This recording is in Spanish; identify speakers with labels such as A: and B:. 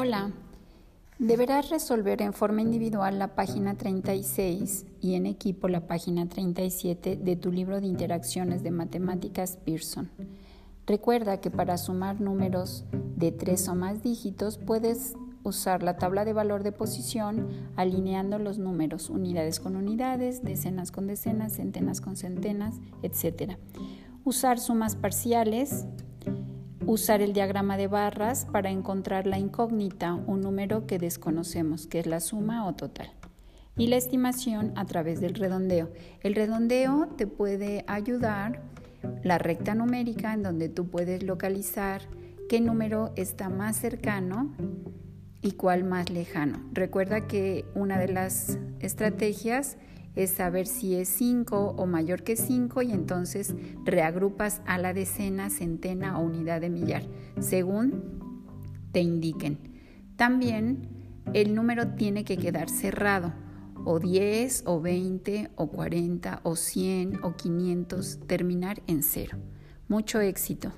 A: Hola, deberás resolver en forma individual la página 36 y en equipo la página 37 de tu libro de interacciones de matemáticas Pearson. Recuerda que para sumar números de tres o más dígitos puedes usar la tabla de valor de posición alineando los números, unidades con unidades, decenas con decenas, centenas con centenas, etc. Usar sumas parciales, usar el diagrama de barras para encontrar la incógnita, un número que desconocemos, que es la suma o total. Y la estimación a través del redondeo. El redondeo te puede ayudar la recta numérica en donde tú puedes localizar qué número está más cercano y cuál más lejano. Recuerda que una de las estrategias es saber si es 5 o mayor que 5 y entonces reagrupas a la decena, centena o unidad de millar, según te indiquen. También el número tiene que quedar cerrado, o 10 o 20 o 40 o 100 o 500, terminar en cero. Mucho éxito.